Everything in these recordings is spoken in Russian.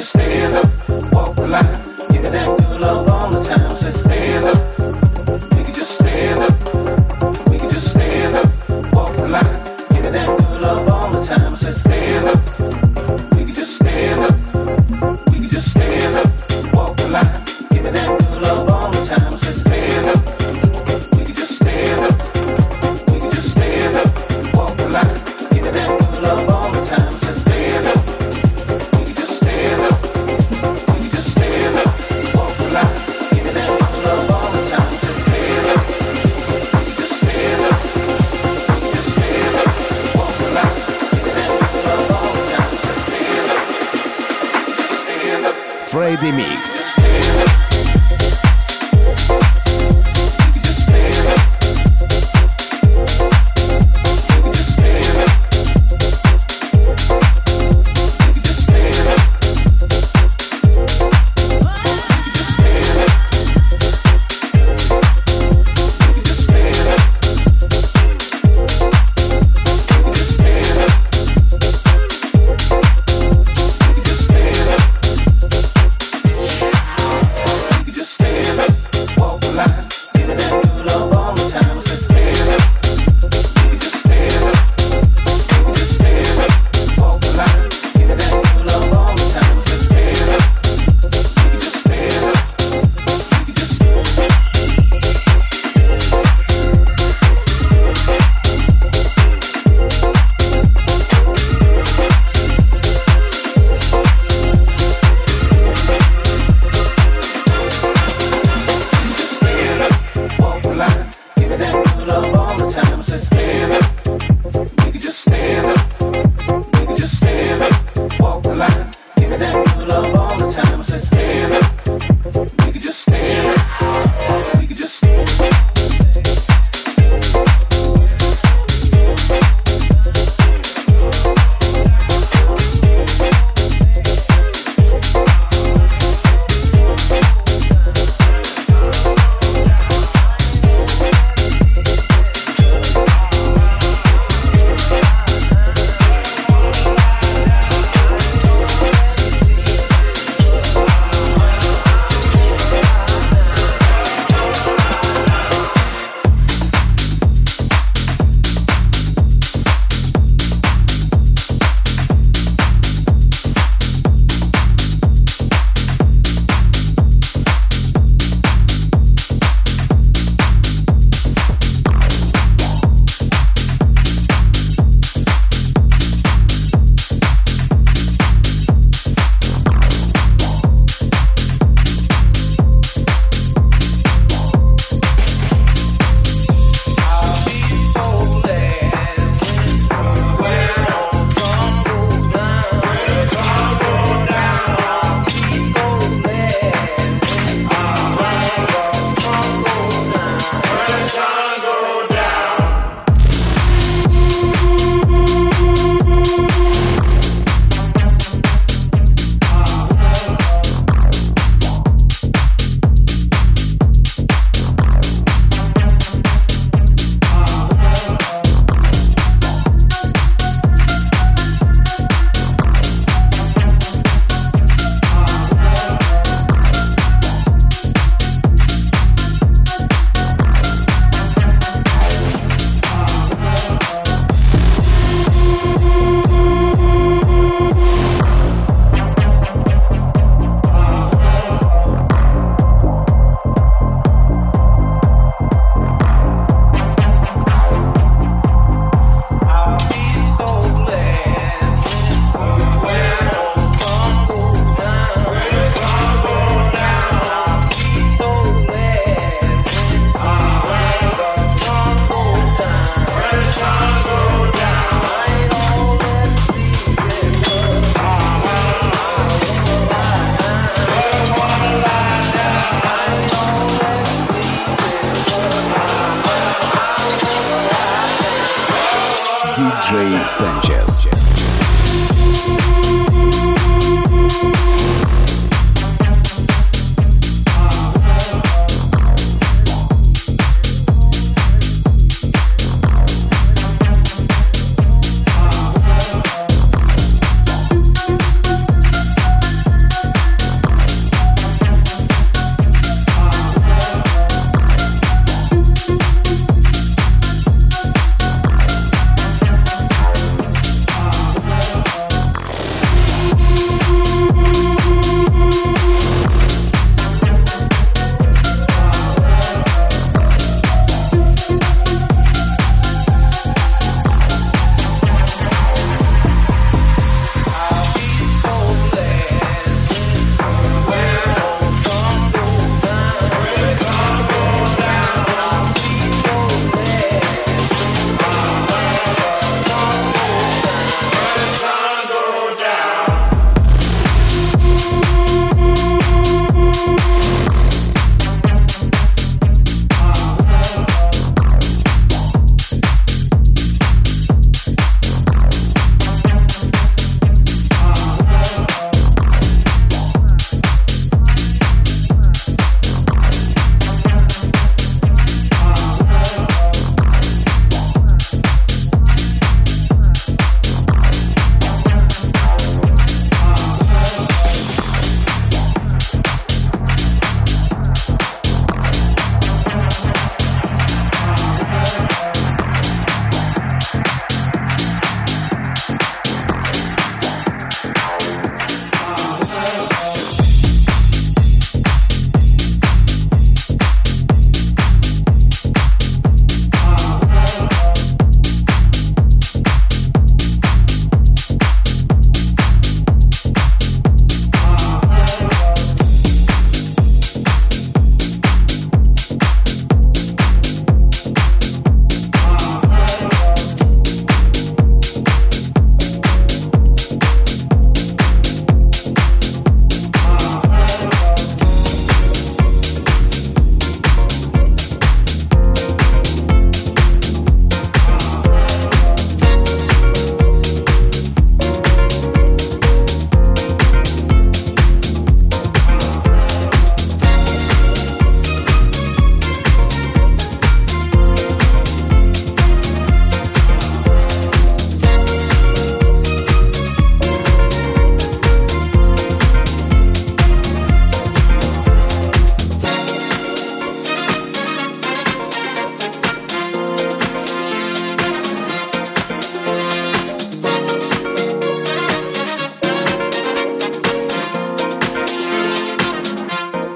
just stay in the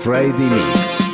Friday Mix.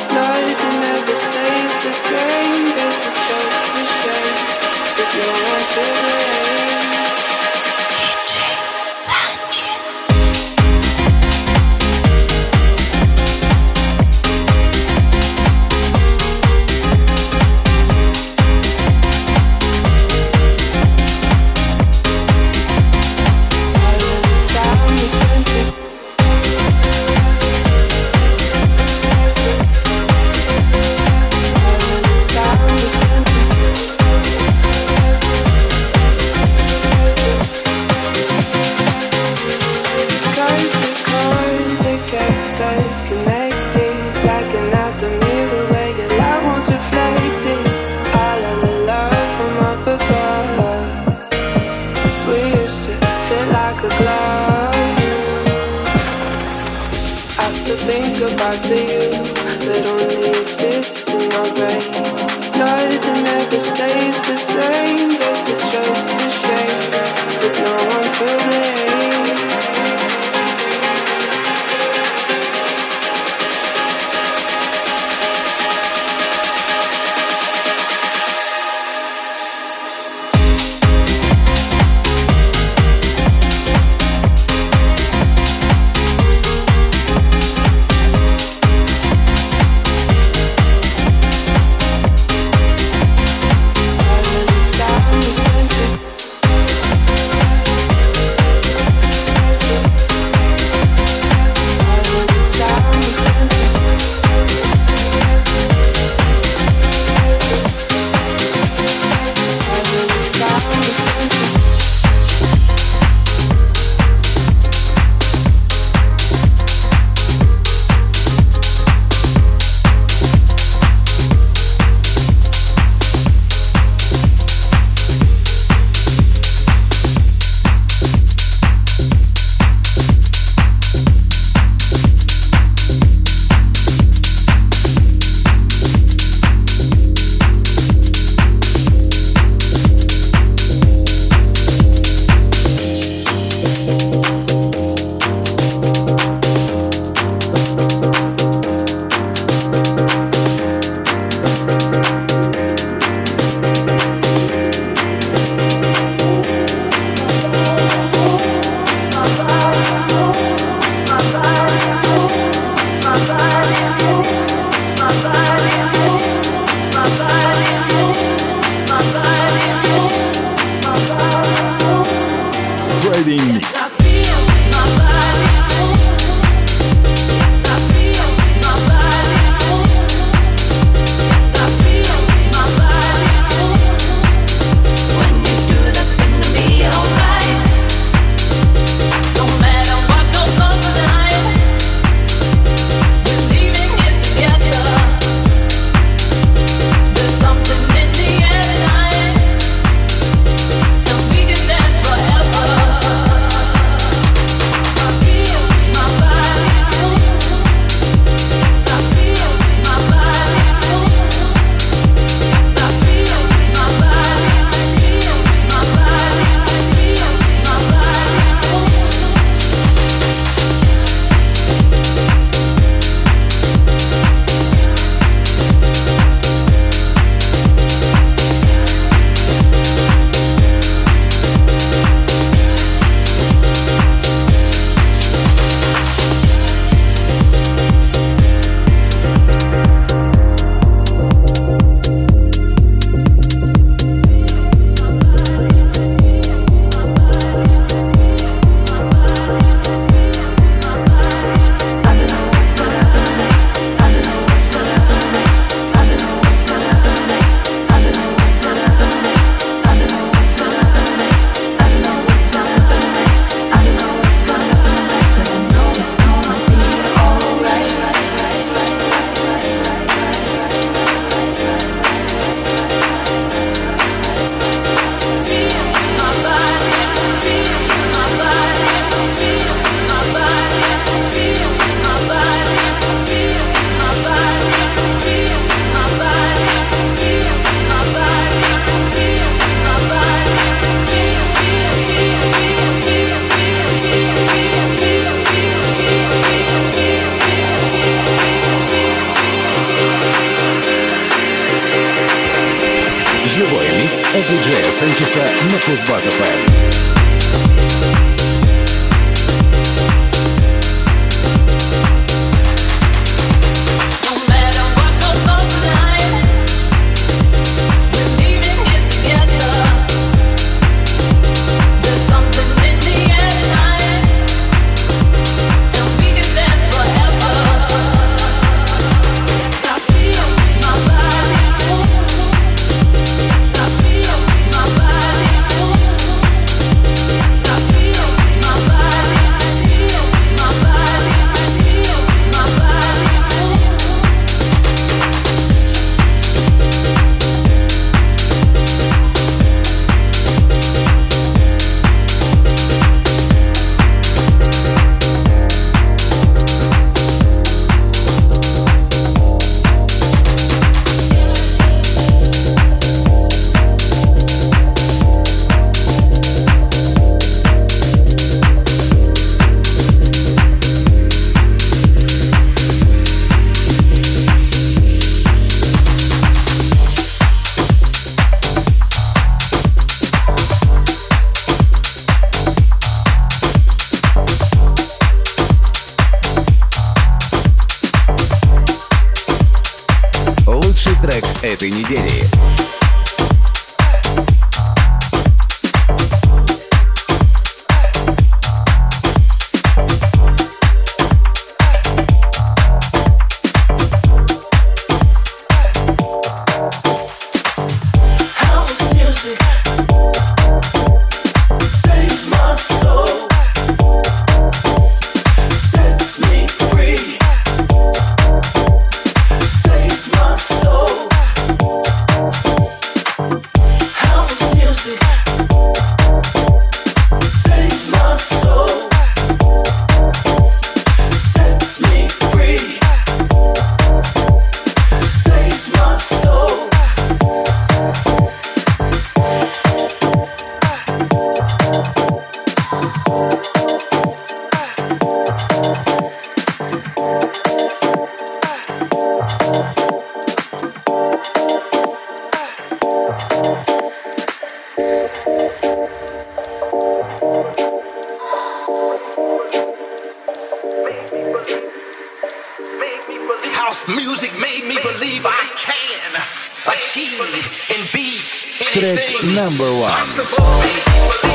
Number one.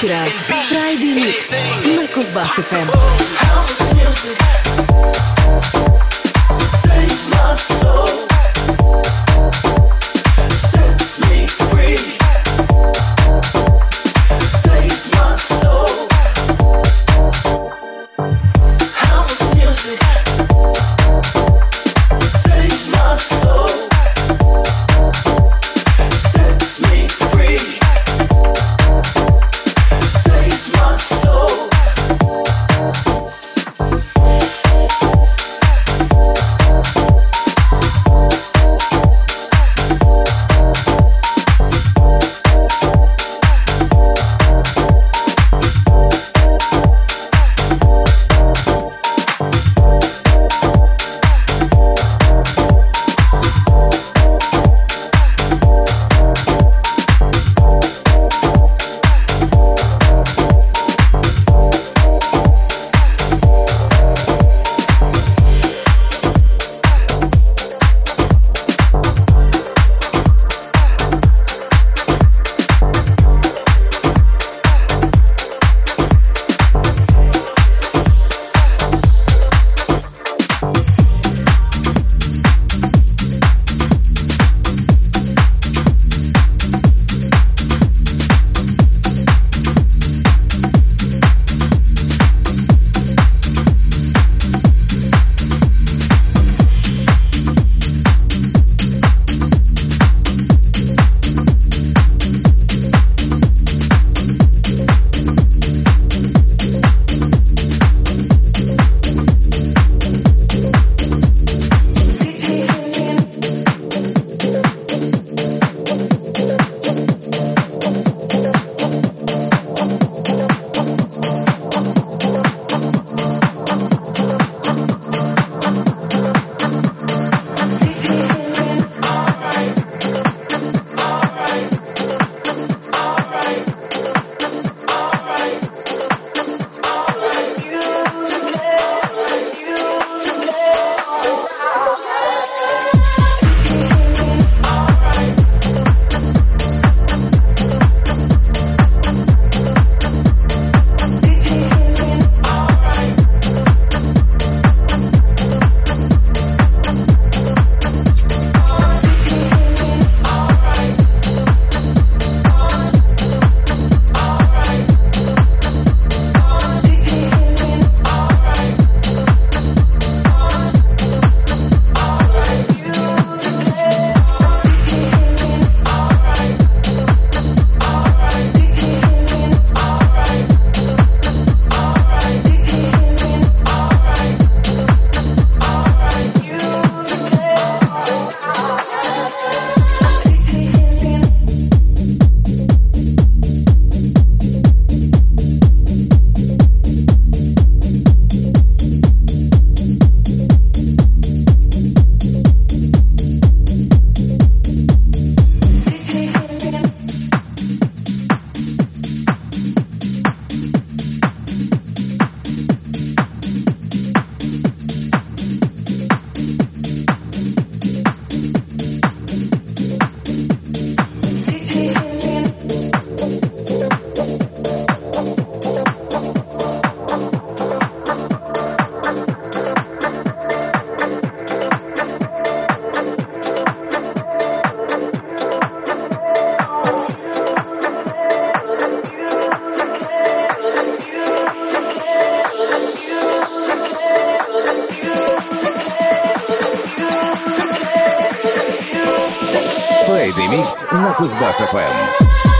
вечера Микс на Кузбасс-ФМ.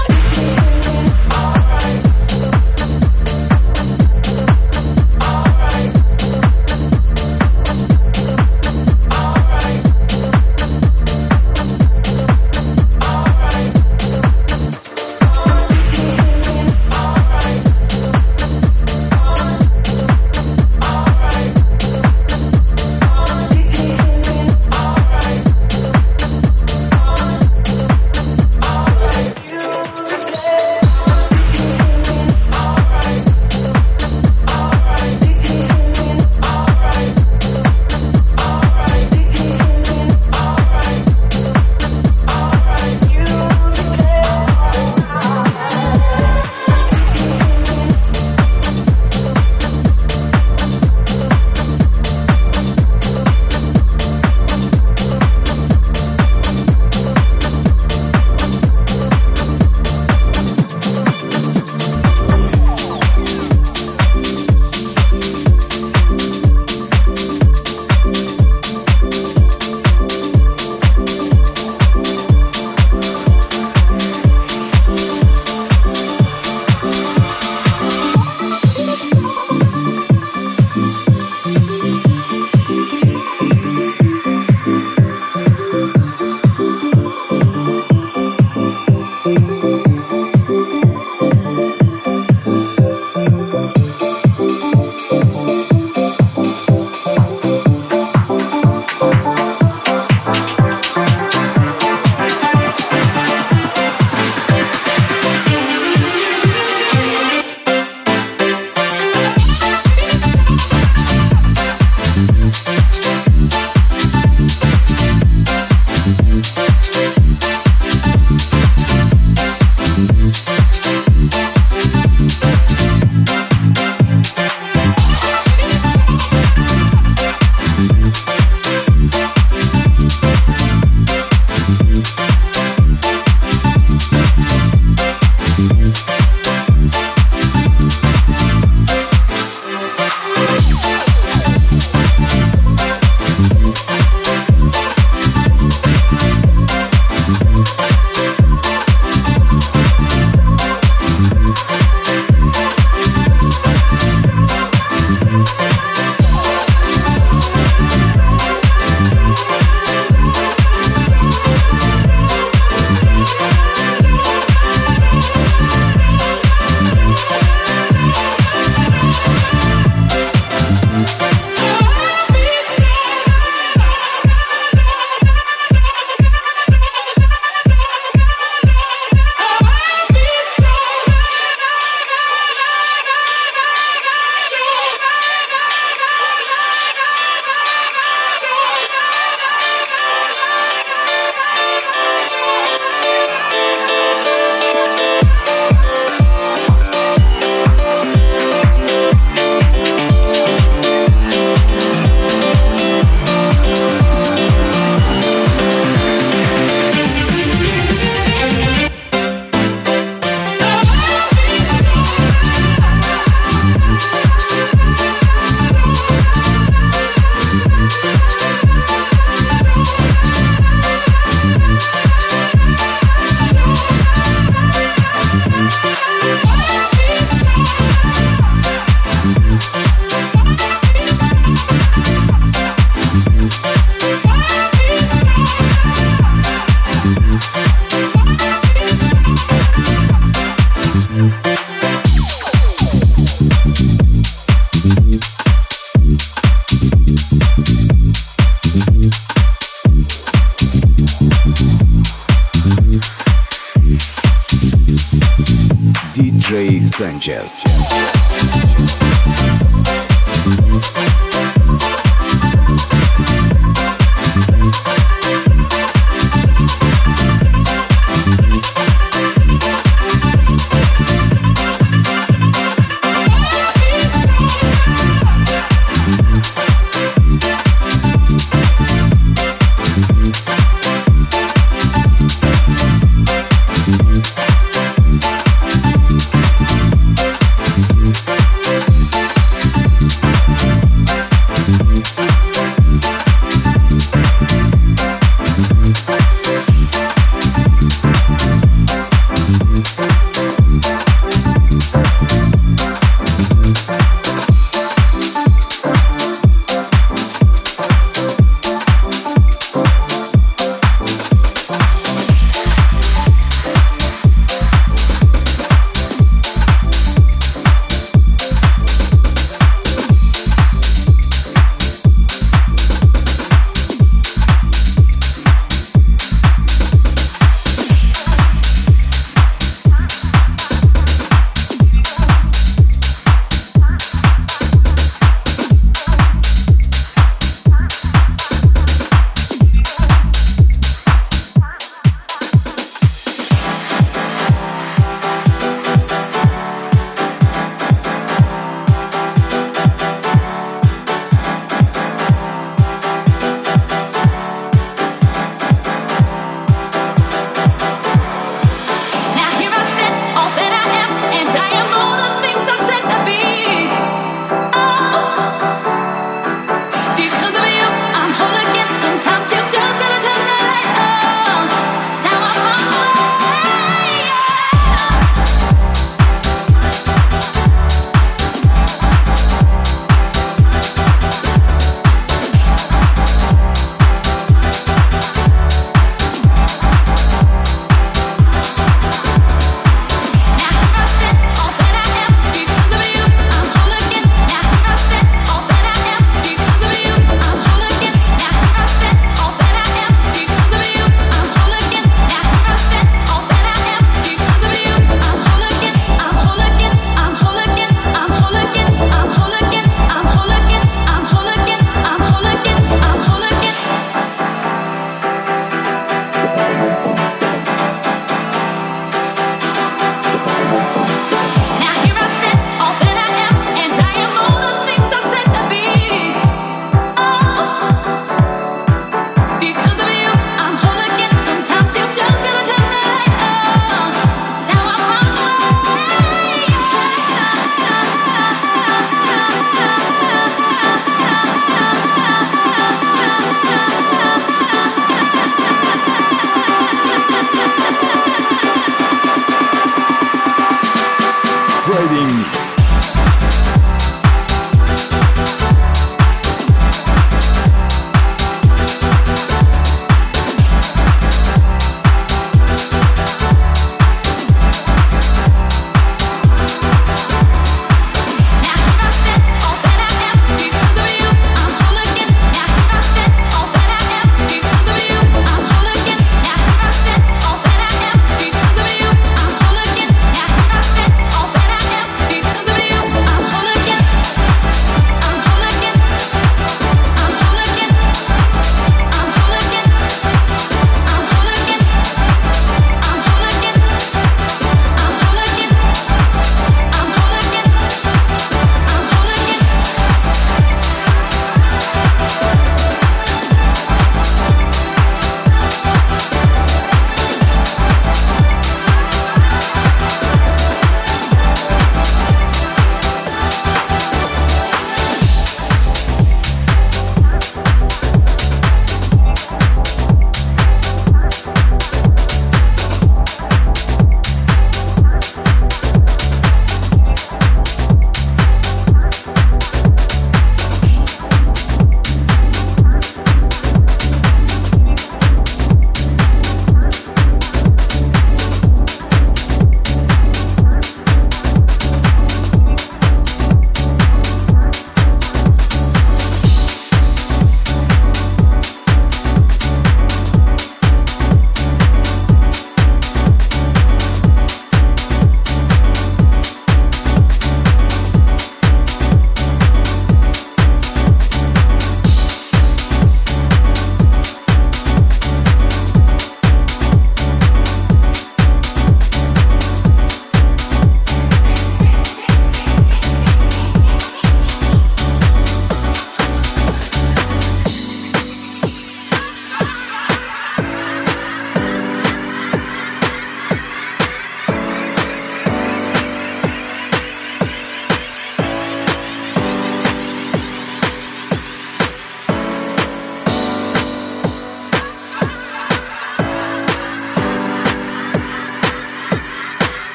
Sanchez.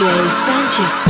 给三千四